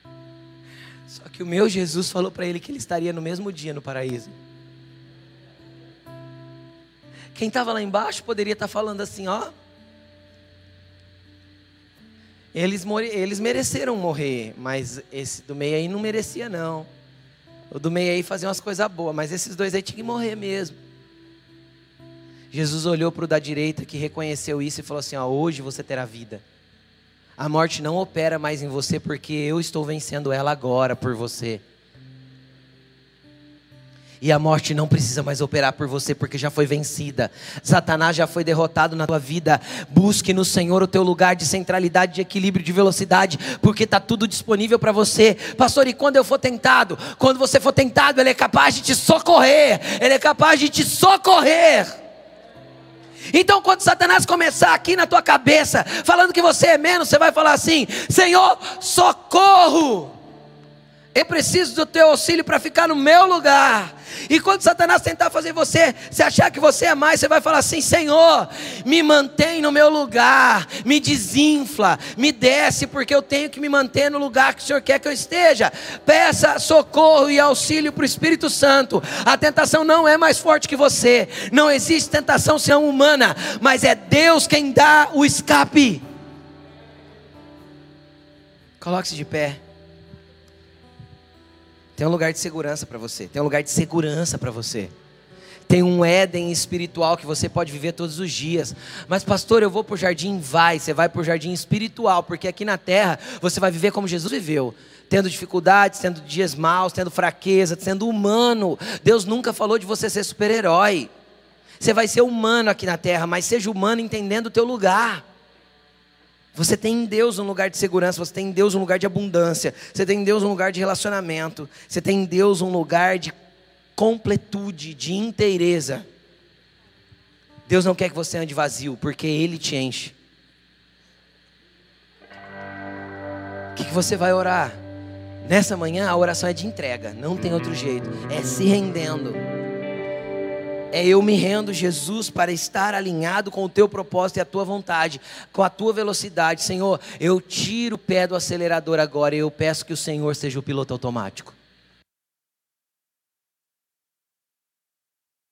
Só que o meu Jesus falou para ele que ele estaria no mesmo dia no paraíso. Quem estava lá embaixo poderia estar tá falando assim: ó, eles, eles mereceram morrer, mas esse do meio aí não merecia, não. O do meio aí fazia umas coisas boas, mas esses dois aí tinham que morrer mesmo. Jesus olhou para o da direita que reconheceu isso e falou assim: ó, hoje você terá vida. A morte não opera mais em você porque eu estou vencendo ela agora por você. E a morte não precisa mais operar por você, porque já foi vencida. Satanás já foi derrotado na tua vida. Busque no Senhor o teu lugar de centralidade, de equilíbrio, de velocidade, porque está tudo disponível para você. Pastor, e quando eu for tentado? Quando você for tentado, Ele é capaz de te socorrer. Ele é capaz de te socorrer. Então, quando Satanás começar aqui na tua cabeça, falando que você é menos, você vai falar assim: Senhor, socorro. Eu preciso do teu auxílio para ficar no meu lugar. E quando Satanás tentar fazer você se achar que você é mais, você vai falar assim: Senhor, me mantém no meu lugar, me desinfla, me desce, porque eu tenho que me manter no lugar que o Senhor quer que eu esteja. Peça socorro e auxílio para o Espírito Santo. A tentação não é mais forte que você, não existe tentação senão humana, mas é Deus quem dá o escape. Coloque-se de pé. Tem um lugar de segurança para você. Tem um lugar de segurança para você. Tem um Éden espiritual que você pode viver todos os dias. Mas, pastor, eu vou para o jardim? Vai, você vai para o jardim espiritual, porque aqui na terra você vai viver como Jesus viveu. Tendo dificuldades, tendo dias maus, tendo fraqueza, sendo humano. Deus nunca falou de você ser super-herói. Você vai ser humano aqui na terra, mas seja humano entendendo o teu lugar. Você tem em Deus um lugar de segurança, você tem em Deus um lugar de abundância, você tem em Deus um lugar de relacionamento, você tem em Deus um lugar de completude, de inteireza. Deus não quer que você ande vazio, porque Ele te enche. O que, que você vai orar? Nessa manhã a oração é de entrega, não tem outro jeito, é se rendendo. É eu me rendo, Jesus, para estar alinhado com o teu propósito e a tua vontade, com a tua velocidade. Senhor, eu tiro o pé do acelerador agora e eu peço que o Senhor seja o piloto automático.